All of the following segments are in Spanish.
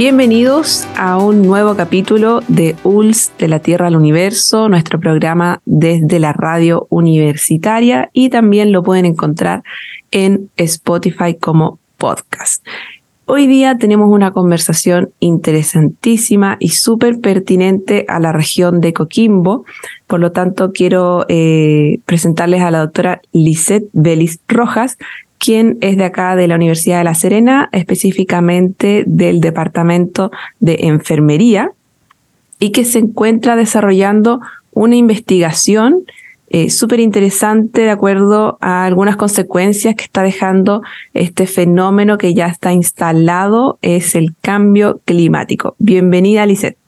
Bienvenidos a un nuevo capítulo de ULS de la Tierra al Universo, nuestro programa desde la radio universitaria y también lo pueden encontrar en Spotify como podcast. Hoy día tenemos una conversación interesantísima y súper pertinente a la región de Coquimbo. Por lo tanto, quiero eh, presentarles a la doctora Lisette Belis Rojas, quien es de acá de la Universidad de La Serena, específicamente del Departamento de Enfermería, y que se encuentra desarrollando una investigación eh, súper interesante de acuerdo a algunas consecuencias que está dejando este fenómeno que ya está instalado, es el cambio climático. Bienvenida, Lisette.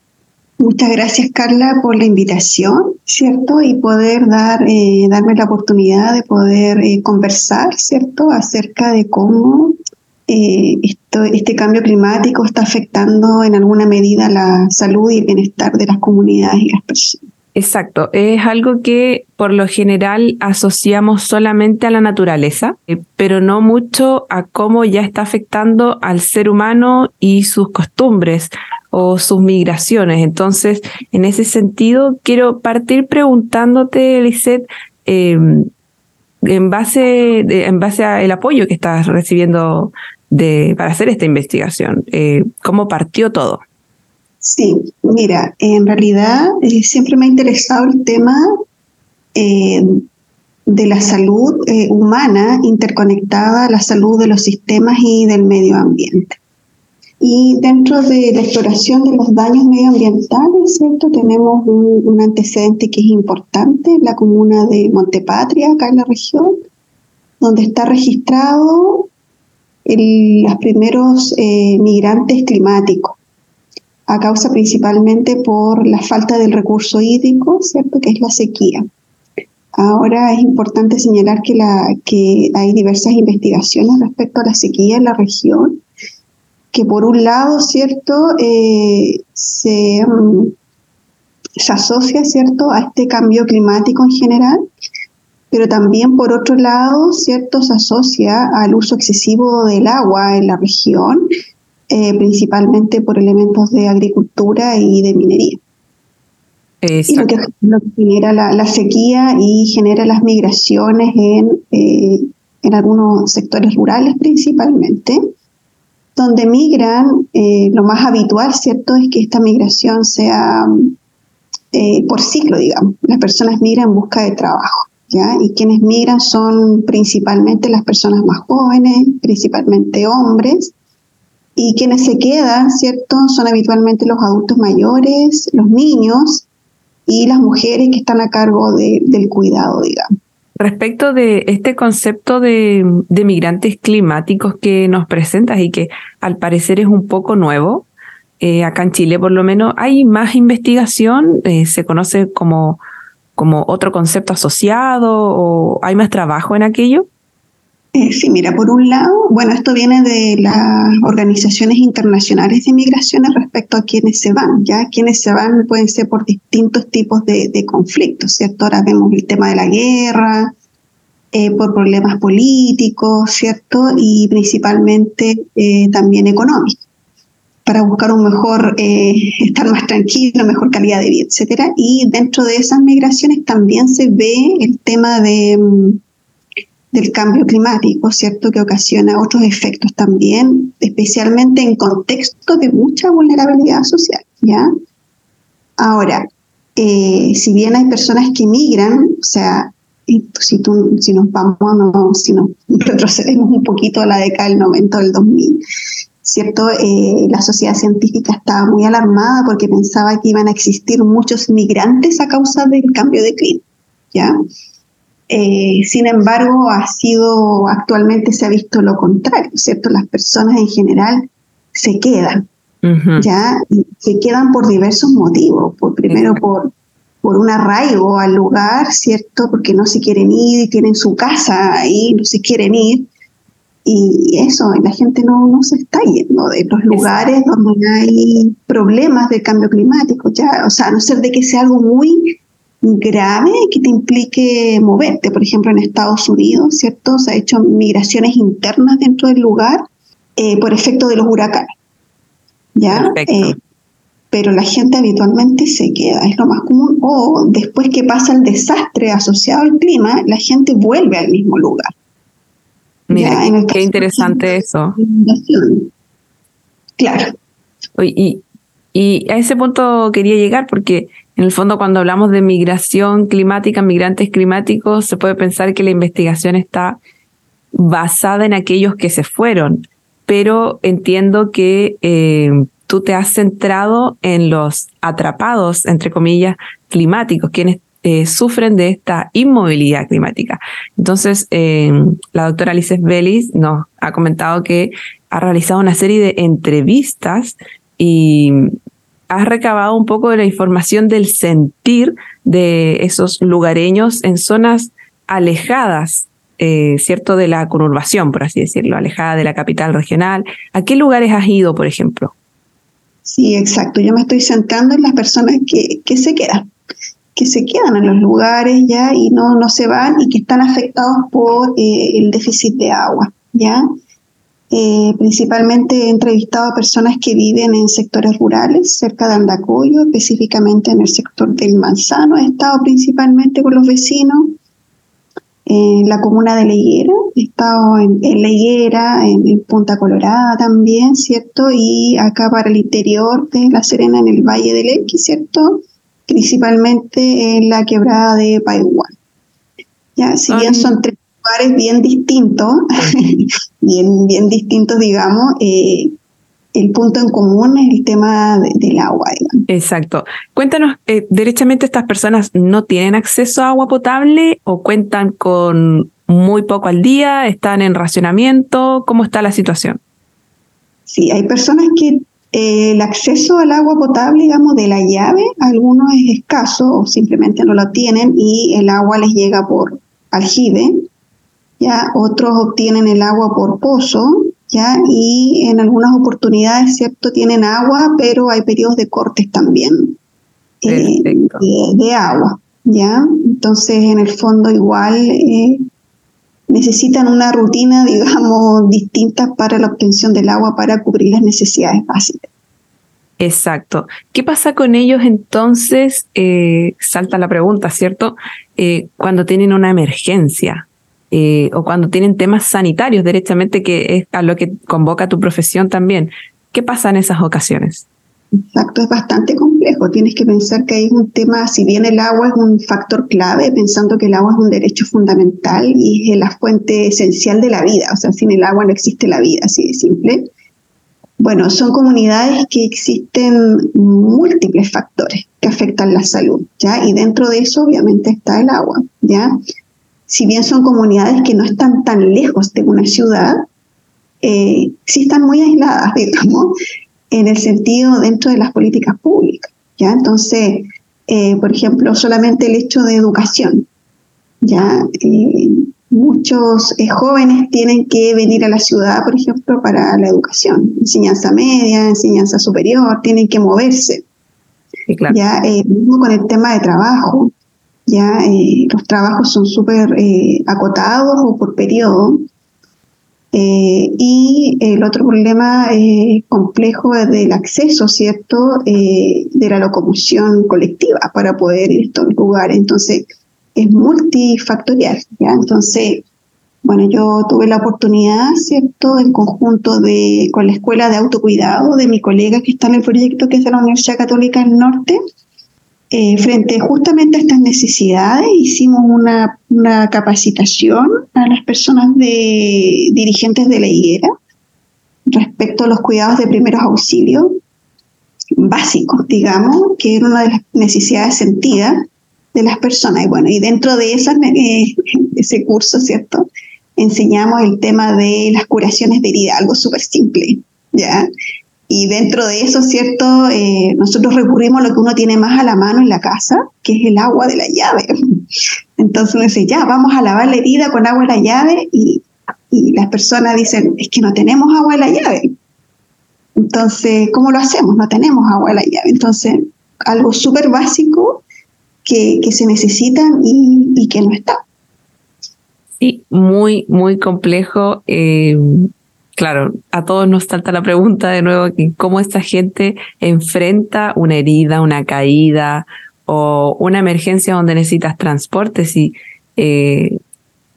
Muchas gracias, Carla, por la invitación, ¿cierto? Y poder dar, eh, darme la oportunidad de poder eh, conversar, ¿cierto? Acerca de cómo esto, este cambio climático está afectando en alguna medida la salud y el bienestar de las comunidades y las personas. Exacto, es algo que por lo general asociamos solamente a la naturaleza, eh, pero no mucho a cómo ya está afectando al ser humano y sus costumbres o sus migraciones. Entonces, en ese sentido, quiero partir preguntándote, Lisette, em, en base en base al apoyo que estás recibiendo de, para hacer esta investigación, eh, ¿cómo partió todo? Sí, mira, en realidad eh, siempre me ha interesado el tema eh, de la salud eh, humana interconectada a la salud de los sistemas y del medio ambiente. Y dentro de la exploración de los daños medioambientales, ¿cierto? Tenemos un, antecedente que es importante, la comuna de Montepatria, acá en la región, donde está registrado los primeros migrantes climáticos a causa principalmente por la falta del recurso hídrico, ¿cierto? Que es la sequía. Ahora es importante señalar que, la, que hay diversas investigaciones respecto a la sequía en la región, que por un lado, ¿cierto? Eh, se, mm, se asocia, ¿cierto?, a este cambio climático en general, pero también por otro lado, ¿cierto?, se asocia al uso excesivo del agua en la región eh, principalmente por elementos de agricultura y de minería. Y lo que, genera la, sequía y genera las migraciones en, eh, en algunos sectores rurales principalmente, donde migran, eh, lo más habitual, ¿cierto?, es que esta migración sea por ciclo, digamos. Las personas migran en busca de trabajo. ¿Ya? Y quienes migran son principalmente las personas más jóvenes, principalmente hombres, y quienes se quedan, ¿cierto? Son habitualmente los adultos mayores, los niños y las mujeres que están a cargo del cuidado, digamos. Respecto de este concepto de, migrantes climáticos que nos presentas y que al parecer es un poco nuevo, eh, acá en Chile por lo menos, ¿hay más investigación? Eh, ¿Se conoce como, como otro concepto asociado o hay más trabajo en aquello? Eh, sí, mira, por un lado, bueno, esto viene de las organizaciones internacionales de migraciones respecto a quienes se van, ¿ya? Quienes se van pueden ser por distintos tipos de, conflictos, ¿cierto? Ahora vemos el tema de la guerra, eh, por problemas políticos, ¿cierto? Y principalmente eh, también económicos, para buscar un mejor, estar más tranquilo, mejor calidad de vida, etcétera. Y dentro de esas migraciones también se ve el tema de mm, del cambio climático, ¿cierto? Que ocasiona otros efectos también, especialmente en contextos de mucha vulnerabilidad social, ¿ya? Ahora, eh, si bien hay personas que migran, o sea, si, nos vamos, si nos retrocedemos un poquito a la década del 90 del 2000, ¿cierto? Eh, la sociedad científica estaba muy alarmada porque pensaba que iban a existir muchos migrantes a causa del cambio de clima, ¿ya? Eh, sin embargo, ha sido, actualmente se ha visto lo contrario, ¿cierto? Las personas en general se quedan, ¿ya? se quedan por diversos motivos. Por, primero, por, por un arraigo al lugar, ¿cierto? Porque no se quieren ir, tienen su casa ahí, no se quieren ir. Y eso, la gente no, no se está yendo de los lugares donde hay problemas de cambio climático, ya, o sea, a no ser de que sea algo muy grave que te implique moverte. Por ejemplo, en Estados Unidos, ¿cierto? Se ha hecho migraciones internas dentro del lugar eh, por efecto de los huracanes. ¿Ya? Eh, pero la gente habitualmente se queda, es lo más común. O después que pasa el desastre asociado al clima, la gente vuelve al mismo lugar. Mira, qué interesante eso. Claro. Y, y a ese punto quería llegar porque en el fondo, cuando hablamos de migración climática, migrantes climáticos, se puede pensar que la investigación está basada en aquellos que se fueron, pero entiendo que eh, tú te has centrado en los atrapados, entre comillas, climáticos, quienes eh, sufren de esta inmovilidad climática. Entonces, eh, la doctora Alice Vélez nos ha comentado que ha realizado una serie de entrevistas y has recabado un poco de la información del sentir de esos lugareños en zonas alejadas, eh, ¿cierto?, de la conurbación, por así decirlo, alejada de la capital regional. ¿A qué lugares has ido, por ejemplo? Sí, exacto. Yo me estoy centrando en las personas que, que se quedan, que se quedan en los lugares ya y no, no se van y que están afectados por eh, el déficit de agua, ¿ya? Eh, principalmente he entrevistado a personas que viven en sectores rurales, cerca de Andacoyo, específicamente en el sector del Manzano. He estado principalmente con los vecinos en la comuna de Leguera, he estado en, Leguera, en, Punta Colorada también, ¿cierto? Y acá para el interior de La Serena, en el Valle del Elqui, ¿cierto? Principalmente en la quebrada de Paihuán. Ya, si bien son tres lugares bien distintos, bien, bien distintos, digamos, eh, el punto en común es el tema del agua. Exacto. Cuéntanos, eh, derechamente estas personas no tienen acceso a agua potable o cuentan con muy poco al día, están en racionamiento, ¿cómo está la situación? Sí, hay personas que eh, el acceso al agua potable, digamos, de la llave, algunos es escaso o simplemente no lo tienen y el agua les llega por aljibe, ya otros obtienen el agua por pozo, ya y en algunas oportunidades, cierto, tienen agua, pero hay periodos de cortes también eh, de, agua, ya. Entonces, en el fondo igual eh, necesitan una rutina, digamos, distinta para la obtención del agua para cubrir las necesidades básicas. Exacto. ¿Qué pasa con ellos entonces? Eh, salta la pregunta, ¿cierto? cuando tienen una emergencia, eh, o cuando tienen temas sanitarios directamente, que es a lo que convoca tu profesión también. ¿Qué pasa en esas ocasiones? Exacto, es bastante complejo. Tienes que pensar que hay un tema, si bien el agua es un factor clave, pensando que el agua es un derecho fundamental y es la fuente esencial de la vida, o sea, sin el agua no existe la vida, así de simple. Bueno, son comunidades que existen múltiples factores que afectan la salud, ¿ya? Y dentro de eso obviamente está el agua, ¿ya? Si bien son comunidades que no están tan lejos de una ciudad, eh, sí están muy aisladas, digamos, en el sentido dentro de las políticas públicas. ¿ya? Entonces, eh, por ejemplo, solamente el hecho de educación. ¿ya? Eh, muchos jóvenes tienen que venir a la ciudad, por ejemplo, para la educación, enseñanza media, enseñanza superior, tienen que moverse. Ya, mismo con el tema de trabajo, ya eh, los trabajos son súper eh, acotados o por periodo. Eh, y el otro problema complejo es del acceso, ¿cierto?, de la locomoción colectiva para poder ir a estos lugares. Entonces, es multifactorial, ¿ya? Entonces, bueno, yo tuve la oportunidad, ¿cierto?, en conjunto de, con la Escuela de Autocuidado de mi colega que está en el proyecto, que es de la Universidad Católica del Norte, eh, frente justamente a estas necesidades, hicimos una, capacitación a las personas de dirigentes de la higuera respecto a los cuidados de primeros auxilios básicos, digamos, que era una de las necesidades sentidas de las personas. Y bueno, y dentro de eh, ese curso, ¿cierto? Enseñamos el tema de las curaciones de herida, algo súper simple, ¿ya? Y dentro de eso, ¿cierto? Eh, nosotros recurrimos a lo que uno tiene más a la mano en la casa, que es el agua de la llave. Entonces uno dice, ya, vamos a lavar la herida con agua de la llave y, las personas dicen, es que no tenemos agua de la llave. Entonces, ¿cómo lo hacemos? No tenemos agua de la llave. Entonces, algo súper básico que, que, se necesita y, y, que no está. Sí, muy, muy complejo. Eh, claro, a todos nos salta la pregunta de nuevo, ¿cómo esta gente enfrenta una herida, una caída o una emergencia donde necesitas transporte? Si eh,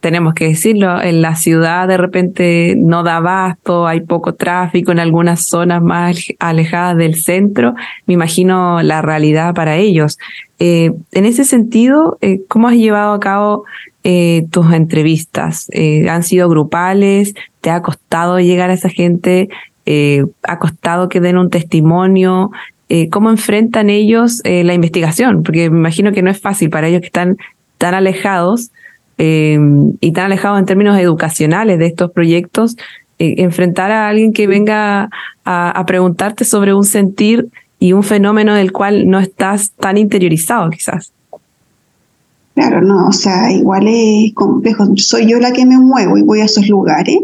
tenemos que decirlo, en la ciudad de repente no da abasto, hay poco tráfico en algunas zonas más alejadas del centro, me imagino la realidad para ellos. Eh, en ese sentido, eh, ¿cómo has llevado a cabo eh, tus entrevistas? ¿Han sido grupales? ¿Te ha costado llegar a esa gente? ¿Ha costado que den un testimonio? ¿Cómo enfrentan ellos la investigación? Porque me imagino que no es fácil para ellos que están tan alejados eh, y tan alejado en términos educacionales de estos proyectos, eh, enfrentar a alguien que venga a, preguntarte sobre un sentir y un fenómeno del cual no estás tan interiorizado quizás. Claro, no, o sea, igual es complejo. Soy yo la que me muevo y voy a esos lugares,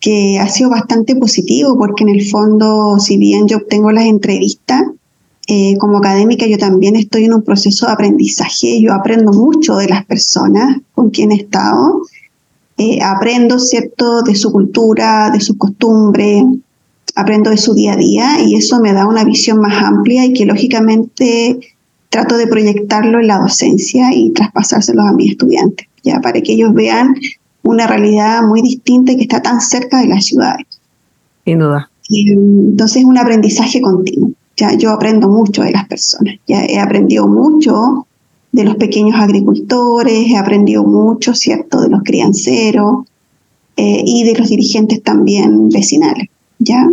que ha sido bastante positivo porque en el fondo, si bien yo obtengo las entrevistas, eh, como académica yo también estoy en un proceso de aprendizaje, yo aprendo mucho de las personas con quien he estado, eh, aprendo, ¿cierto?, de su cultura, de sus costumbres, aprendo de su día a día y eso me da una visión más amplia y que lógicamente trato de proyectarlo en la docencia y traspasárselo a mis estudiantes, ya para que ellos vean una realidad muy distinta y que está tan cerca de las ciudades. Sin duda. entonces es un aprendizaje continuo. Ya yo aprendo mucho de las personas, ya he aprendido mucho de los pequeños agricultores, he aprendido mucho, ¿cierto?, de los crianceros eh, y de los dirigentes también vecinales, ¿ya?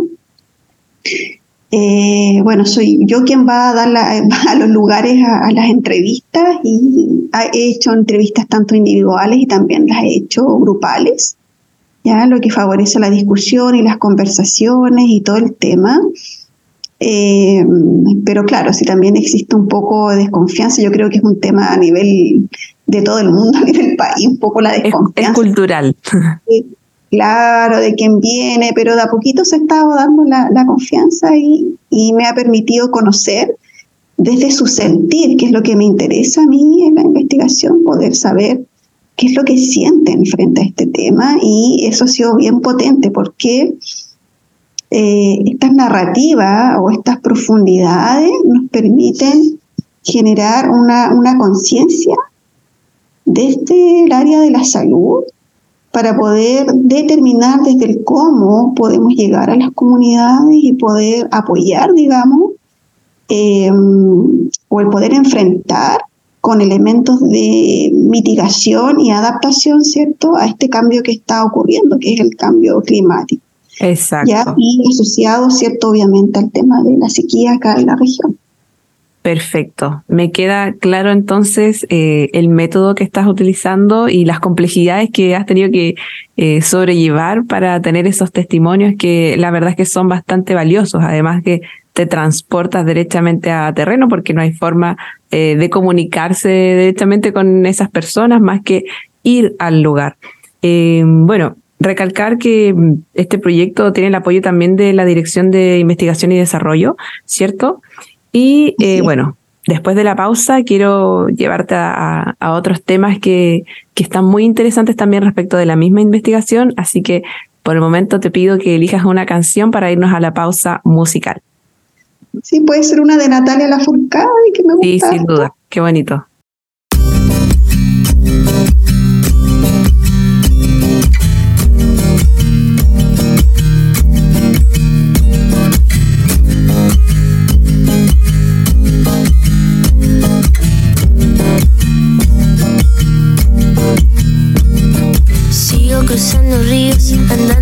Eh, bueno, soy yo quien va a dar a los lugares a, las entrevistas y he hecho entrevistas tanto individuales y también las he hecho grupales, ya lo que favorece la discusión y las conversaciones y todo el tema. Eh, pero claro, si también existe un poco de desconfianza, yo creo que es un tema a nivel de todo el mundo, a nivel país, un poco la desconfianza. Es, cultural. Claro, de quién viene, pero de a poquito se ha estado dando la, la confianza y, me ha permitido conocer desde su sentir, que es lo que me interesa a mí en la investigación, poder saber qué es lo que sienten frente a este tema. Y eso ha sido bien potente porque eh, estas narrativas o estas profundidades nos permiten generar una conciencia desde el área de la salud para poder determinar desde el cómo podemos llegar a las comunidades y poder apoyar, digamos, eh, o el poder enfrentar con elementos de mitigación y adaptación, ¿cierto?, a este cambio que está ocurriendo, que es el cambio climático. Exacto. Y asociado, ¿cierto? Obviamente al tema de la sequía acá en la región. Perfecto. Me queda claro entonces eh, el método que estás utilizando y las complejidades que has tenido que eh, sobrellevar para tener esos testimonios que la verdad es que son bastante valiosos. Además que te transportas directamente a terreno porque no hay forma eh, de comunicarse directamente con esas personas más que ir al lugar. bueno, recalcar que mm, este proyecto tiene el apoyo también de la Dirección de Investigación y Desarrollo, ¿cierto? Y eh, bueno, después de la pausa quiero llevarte a, otros temas que, que están muy interesantes también respecto de la misma investigación, así que por el momento te pido que elijas una canción para irnos a la pausa musical. Sí, puede ser una de Natalia Lafourcade que me gusta. Sí, sin duda. Qué bonito.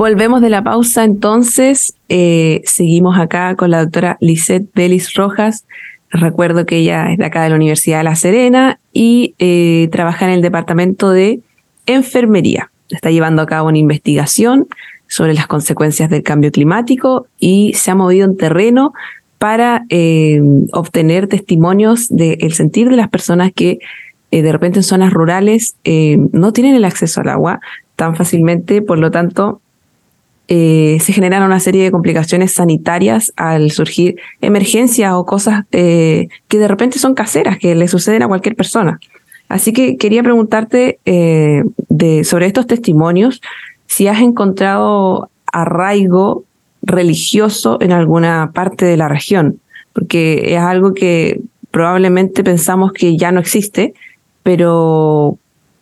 Volvemos de la pausa entonces. eh, seguimos acá con la doctora Lisette Vélez Rojas. Recuerdo que ella es de acá de la Universidad de La Serena y eh, trabaja en el departamento de enfermería. Está llevando a cabo una investigación sobre las consecuencias del cambio climático y se ha movido en terreno para eh, obtener testimonios del sentir de las personas que de repente en zonas rurales no tienen el acceso al agua tan fácilmente, por lo tanto eh, se generan una serie de complicaciones sanitarias al surgir emergencias o cosas eh, que de repente son caseras, que le suceden a cualquier persona. Así que quería preguntarte eh, sobre estos testimonios, si has encontrado arraigo religioso en alguna parte de la región, porque es algo que probablemente pensamos que ya no existe, pero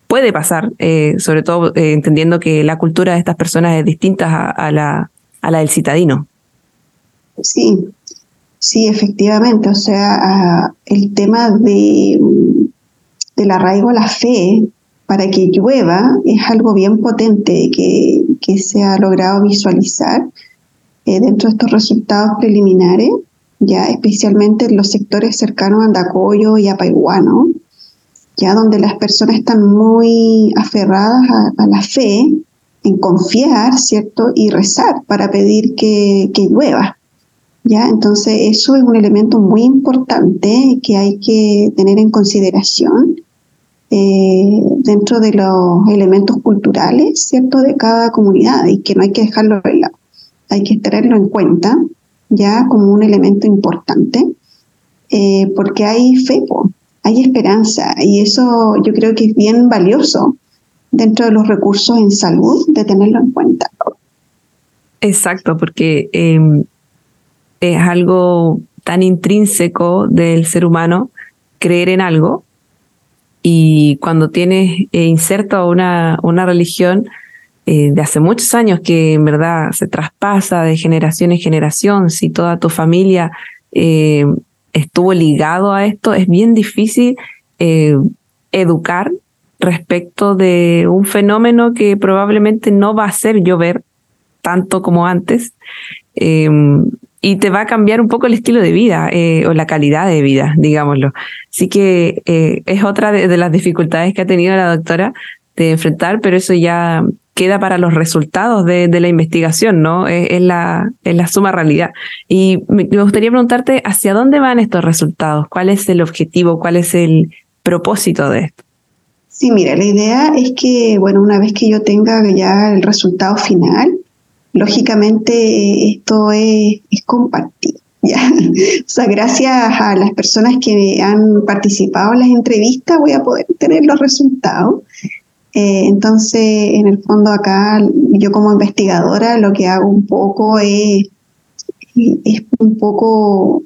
puede pasar, eh, sobre todo eh, entendiendo que la cultura de estas personas es distinta a, la, a la del citadino. Sí, sí, efectivamente. O sea, el tema de, del arraigo a la fe para que llueva es algo bien potente que, se ha logrado visualizar eh, dentro de estos resultados preliminares, ya especialmente en los sectores cercanos a Andacoyo y a Paiguano, ya donde las personas están muy aferradas a, la fe, en confiar, ¿cierto? Y rezar para pedir que, que llueva. ¿Ya? Entonces, eso es un elemento muy importante que hay que tener en consideración. eh, dentro de los elementos culturales, ¿cierto?, de cada comunidad y que no hay que dejarlo de lado. Hay que tenerlo en cuenta ya como un elemento importante, eh, porque hay fe, hay esperanza y eso yo creo que es bien valioso dentro de los recursos en salud de tenerlo en cuenta. Exacto, porque em, es algo tan intrínseco del ser humano creer en algo y cuando tienes eh, inserto una, una religión eh, de hace muchos años que en verdad se traspasa de generación en generación, si toda tu familia eh, estuvo ligado a esto, es bien difícil educar respecto de un fenómeno que probablemente no va a hacer llover tanto como antes y te va a cambiar un poco el estilo de vida eh, o la calidad de vida, digámoslo. Así que eh, es otra de, las dificultades que ha tenido la doctora de enfrentar, pero eso ya queda para los resultados de, la investigación, ¿no? Es, la, es la suma realidad. Y me, gustaría preguntarte, ¿hacia dónde van estos resultados? ¿Cuál es el objetivo? ¿Cuál es el propósito de esto? Sí, mira, la idea es que, bueno, una vez que yo tenga ya el resultado final, lógicamente esto es, compartido. ¿ya? O sea, gracias a las personas que han participado en las entrevistas voy a poder tener los resultados. Eh, entonces, en el fondo acá, yo como investigadora lo que hago un poco es, es un poco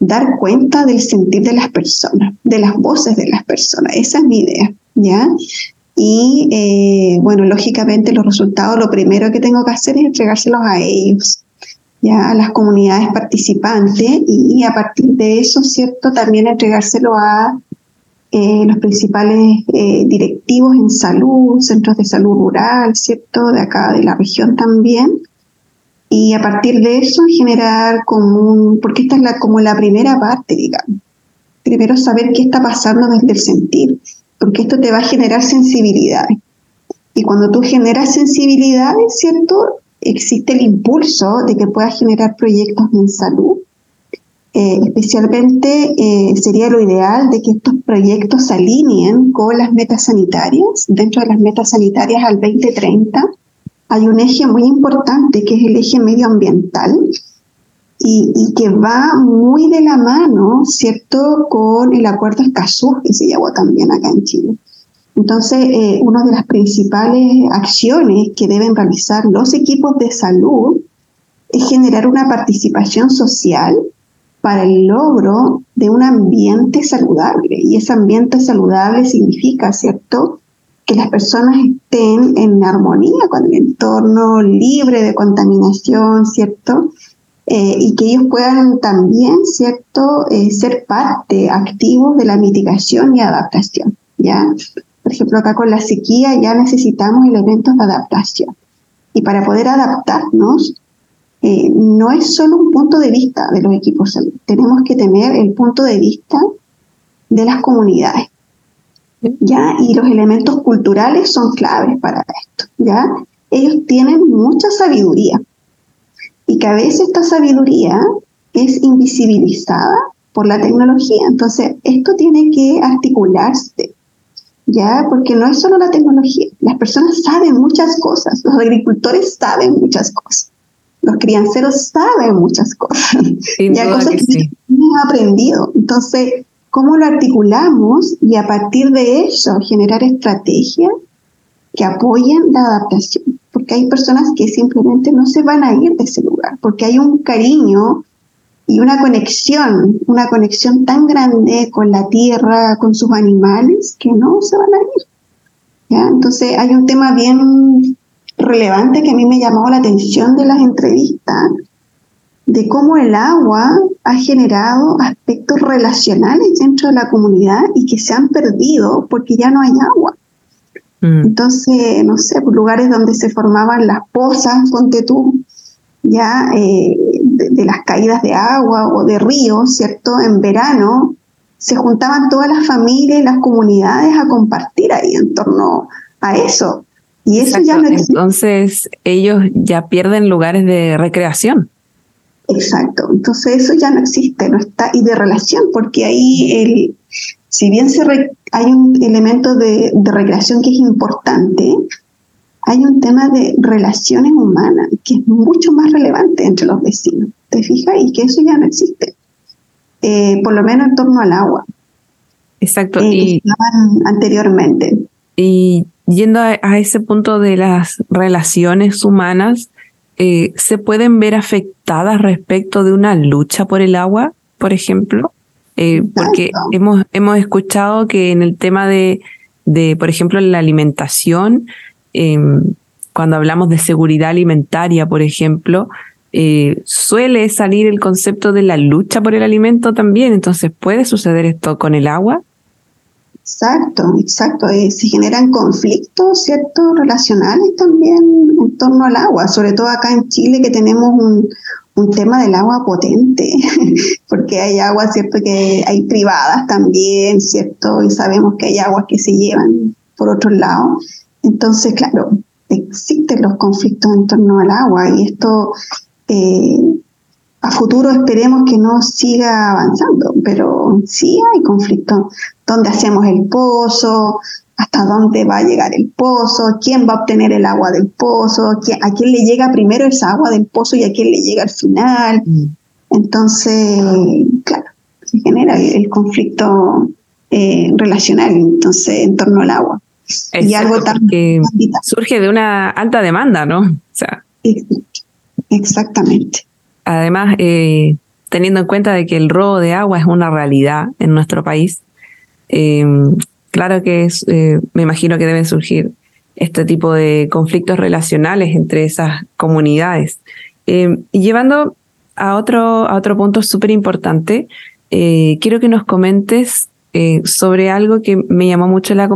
dar cuenta del sentir de las personas, de las voces de las personas. Esa es mi idea, ¿ya? Y eh, bueno, lógicamente los resultados, lo primero que tengo que hacer es entregárselos a ellos, ya a las comunidades participantes y, a partir de eso, ¿cierto? También entregárselo a eh, los principales eh, directivos en salud, centros de salud rural, ¿cierto? De acá, de la región también. Y a partir de eso generar como un, porque esta es la, como la primera parte, digamos. Primero saber qué está pasando desde el sentir porque esto te va a generar sensibilidades. Y cuando tú generas sensibilidades, ¿cierto? Existe el impulso de que puedas generar proyectos en salud. Eh, especialmente eh, sería lo ideal de que estos proyectos se alineen con las metas sanitarias. Dentro de las metas sanitarias al 2030 hay un eje muy importante que es el eje medioambiental, y, que va muy de la mano, ¿cierto?, con el acuerdo Escazú que se llevó también acá en Chile. Entonces, eh, una de las principales acciones que deben realizar los equipos de salud es generar una participación social para el logro de un ambiente saludable. Y ese ambiente saludable significa, ¿cierto?, que las personas estén en armonía con el entorno, libre de contaminación, ¿cierto? Eh, y que ellos puedan también, ¿cierto?, eh, ser parte activo de la mitigación y adaptación, ¿ya? Por ejemplo, acá con la sequía ya necesitamos elementos de adaptación. Y para poder adaptarnos, eh, no es solo un punto de vista de los equipos tenemos que tener el punto de vista de las comunidades. ¿Ya? Y los elementos culturales son claves para esto, ¿ya? Ellos tienen mucha sabiduría, y que a veces esta sabiduría es invisibilizada por la tecnología. Entonces, esto tiene que articularse, ¿ya? Porque no es solo la tecnología, las personas saben muchas cosas, los agricultores saben muchas cosas, los crianceros saben muchas cosas, ya cosas que, que hemos aprendido. Entonces, ¿cómo lo articulamos y a partir de eso generar estrategias que apoyen la adaptación? porque hay personas que simplemente no se van a ir de ese lugar, porque hay un cariño y una conexión, una conexión tan grande con la tierra, con sus animales, que no se van a ir. ¿ya? Entonces hay un tema bien relevante que a mí me llamó la atención de las entrevistas, de cómo el agua ha generado aspectos relacionales dentro de la comunidad y que se han perdido porque ya no hay agua. Mm. Entonces, no sé, lugares donde se formaban las pozas, ponte tú, ya eh, de, las caídas de agua o de ríos, ¿cierto? En verano se juntaban todas las familias y las comunidades a compartir ahí en torno a eso. Y eso ya no existe. Entonces, ellos ya pierden lugares de recreación. Exacto, entonces eso ya no existe, no está, y de relación, porque ahí el, si bien se hay un elemento de, de recreación que es importante, hay un tema de relaciones humanas que es mucho más relevante entre los vecinos, ¿te fijas? Y que eso ya no existe, eh, por lo menos en torno al agua. Exacto. Eh, y anteriormente. Y yendo a, ese punto de las relaciones humanas, eh, ¿se pueden ver afectadas respecto de una lucha por el agua, por ejemplo? porque hemos, hemos escuchado que en el tema de, de, por ejemplo, la alimentación, Em, cuando hablamos de seguridad alimentaria, por ejemplo, eh, suele salir el concepto de la lucha por el alimento también. Entonces, ¿puede suceder esto con el agua? Exacto, exacto. Eh, se generan conflictos, ¿cierto?, relacionales también en torno al agua, sobre todo acá en Chile que tenemos un, un tema del agua potente, porque hay agua, ¿cierto?, que hay privadas también, ¿cierto?, y sabemos que hay aguas que se llevan por otro lado. Entonces, claro, existen los conflictos en torno al agua y esto eh, a futuro esperemos que no siga avanzando, pero sí hay conflictos. ¿Dónde hacemos el pozo? ¿Hasta dónde va a llegar el pozo? ¿Quién va a obtener el agua del pozo? ¿A quién le llega primero esa agua del pozo y a quién le llega al final? Mm. Entonces, claro, se genera el, conflicto eh, relacional entonces en torno al agua y algo tan surge de una alta demanda, ¿no? O sea, exactamente. Además, eh, teniendo en cuenta de que el robo de agua es una realidad en nuestro país, eh, claro que es, eh, me imagino que deben surgir este tipo de conflictos relacionales entre esas comunidades. y llevando a otro, a otro punto súper importante, quiero que nos comentes eh, sobre algo que me llamó mucho la,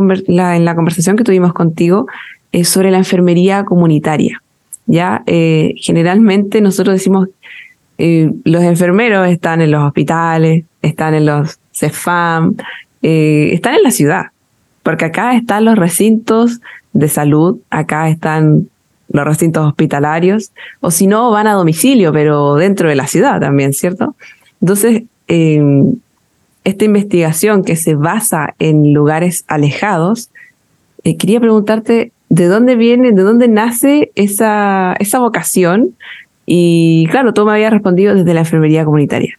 en la conversación que tuvimos contigo, eh, sobre la enfermería comunitaria. Ya, eh, generalmente nosotros decimos, los enfermeros están en los hospitales, están en los CEFAM, están en la ciudad, porque acá están los recintos de salud, acá están los recintos hospitalarios, o si no, van a domicilio, pero dentro de la ciudad también, ¿cierto? Entonces, esta investigación que se basa en lugares alejados, eh, quería preguntarte de dónde viene, de dónde nace esa, esa vocación. Y claro, tú me habías respondido desde la enfermería comunitaria.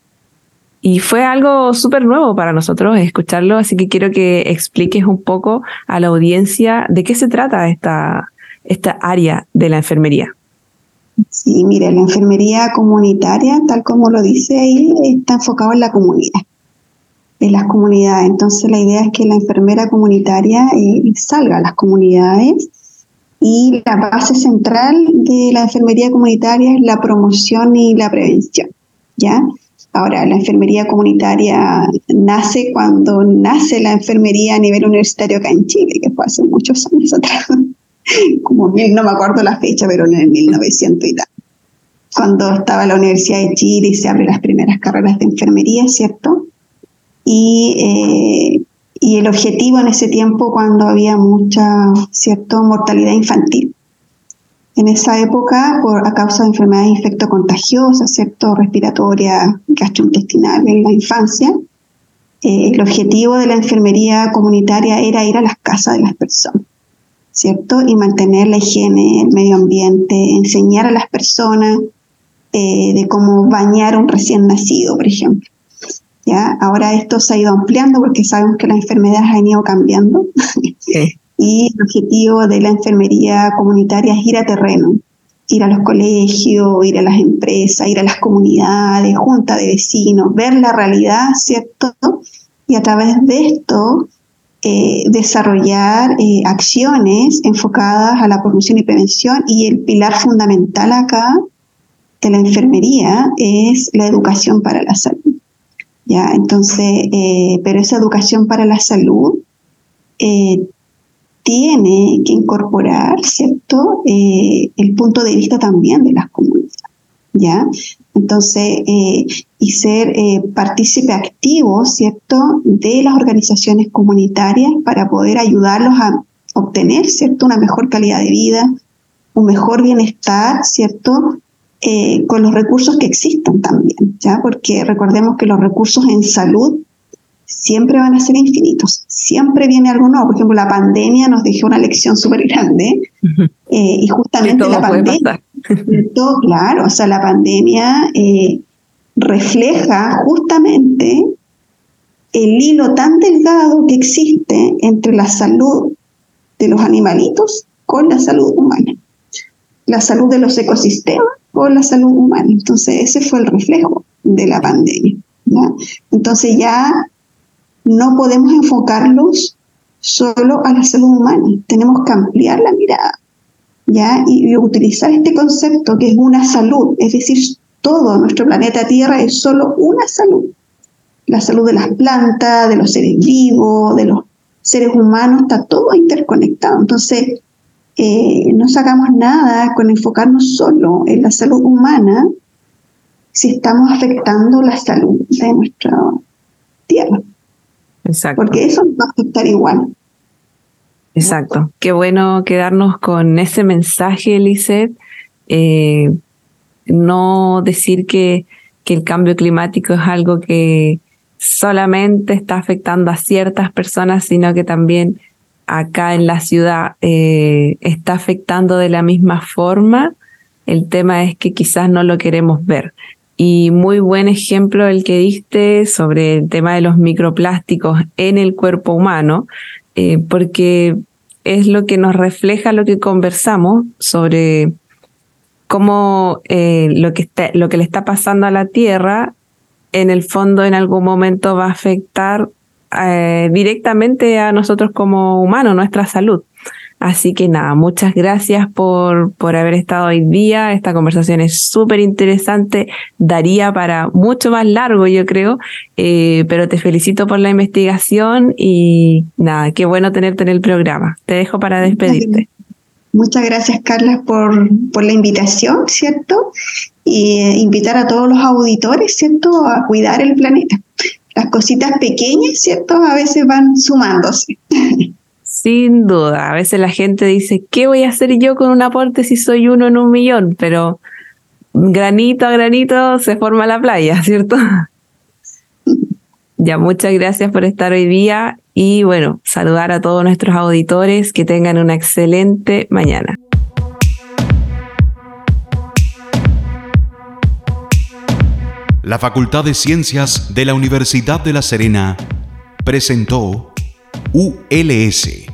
Y fue algo súper nuevo para nosotros escucharlo, así que quiero que expliques un poco a la audiencia de qué se trata esta, esta área de la enfermería. Sí, mire, la enfermería comunitaria, tal como lo dice ahí, está enfocado en la comunidad en las comunidades. Entonces la idea es que la enfermera comunitaria eh, salga a las comunidades y la base central de la enfermería comunitaria es la promoción y la prevención. ¿ya? Ahora, la enfermería comunitaria nace cuando nace la enfermería a nivel universitario acá en Chile, que fue hace muchos años atrás, como no me acuerdo la fecha, pero en el 1900 y tal. Cuando estaba la Universidad de Chile y se abren las primeras carreras de enfermería, ¿cierto? y, eh, y el objetivo en ese tiempo cuando había mucha cierta mortalidad infantil. En esa época, por, a causa de enfermedades infectocontagiosas, ¿cierto? respiratoria, gastrointestinal en la infancia, eh, el objetivo de la enfermería comunitaria era ir a las casas de las personas, ¿cierto? Y mantener la higiene, el medio ambiente, enseñar a las personas eh, de cómo bañar un recién nacido, por ejemplo. ¿ya? Ahora esto se ha ido ampliando porque sabemos que las enfermedades han ido cambiando y el objetivo de la enfermería comunitaria es ir a terreno, ir a los colegios, ir a las empresas, ir a las comunidades, junta de vecinos, ver la realidad, ¿cierto? Y a través de esto eh, desarrollar eh, acciones enfocadas a la promoción y prevención y el pilar fundamental acá de la enfermería es la educación para la salud. ¿ya? Entonces, eh, pero esa educación para la salud tiene que incorporar, ¿cierto?, eh, el punto de vista también de las comunidades, ¿ya? Entonces, y ser partícipe activo, ¿cierto?, de las organizaciones comunitarias para poder ayudarlos a obtener, ¿cierto?, una mejor calidad de vida, un mejor bienestar, ¿cierto?, eh, con los recursos que existan también, ¿ya? Porque recordemos que los recursos en salud siempre van a ser infinitos. Siempre viene algo nuevo. Por ejemplo, la pandemia nos dejó una lección súper grande eh, y justamente la pandemia... todo, claro, o sea, la pandemia eh, refleja justamente el hilo tan delgado que existe entre la salud de los animalitos con la salud humana, la salud de los ecosistemas con la salud humana. Entonces, ese fue el reflejo de la pandemia. Entonces ya no podemos enfocarlos solo a la salud humana, tenemos que ampliar la mirada ¿ya? Y, utilizar este concepto que es una salud, es decir, todo nuestro planeta Tierra es solo una salud. La salud de las plantas, de los seres vivos, de los seres humanos, está todo interconectado. Entonces, eh, no sacamos nada con enfocarnos solo en la salud humana si estamos afectando la salud de nuestra tierra. Exacto. Porque eso va a afectar igual. Exacto. Qué bueno quedarnos con ese mensaje, Lizeth. Eh, no decir que, que el cambio climático es algo que solamente está afectando a ciertas personas, sino que también acá en la ciudad eh, está afectando de la misma forma. El tema es que quizás no lo queremos ver. Y muy buen ejemplo el que diste sobre el tema de los microplásticos en el cuerpo humano, eh, porque es lo que nos refleja lo que conversamos sobre cómo eh, lo, que está, lo que le está pasando a la Tierra en el fondo en algún momento va a afectar eh, directamente a nosotros como humanos, nuestra salud. Así que nada, muchas gracias por, por haber estado hoy día. Esta conversación es súper interesante, daría para mucho más largo, yo creo, eh, pero te felicito por la investigación y nada, qué bueno tenerte en el programa. Te dejo para despedirte. Muchas gracias, Carla, por, por la invitación, ¿cierto? Y eh, invitar a todos los auditores, ¿cierto?, a cuidar el planeta. Las cositas pequeñas, ¿cierto?, a veces van sumándose. Sin duda, a veces la gente dice, ¿qué voy a hacer yo con un aporte si soy uno en un millón? Pero granito a granito se forma la playa, ¿cierto? Ya, muchas gracias por estar hoy día y bueno, saludar a todos nuestros auditores, que tengan una excelente mañana. La Facultad de Ciencias de la Universidad de La Serena presentó ULS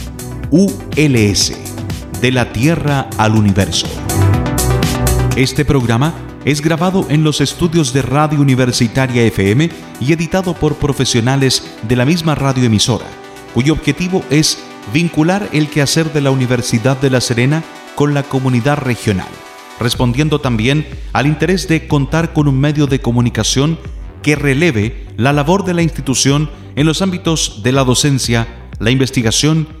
ULS, de la Tierra al Universo. Este programa es grabado en los estudios de Radio Universitaria FM y editado por profesionales de la misma radioemisora, cuyo objetivo es vincular el quehacer de la Universidad de La Serena con la comunidad regional, respondiendo también al interés de contar con un medio de comunicación que releve la labor de la institución en los ámbitos de la docencia, la investigación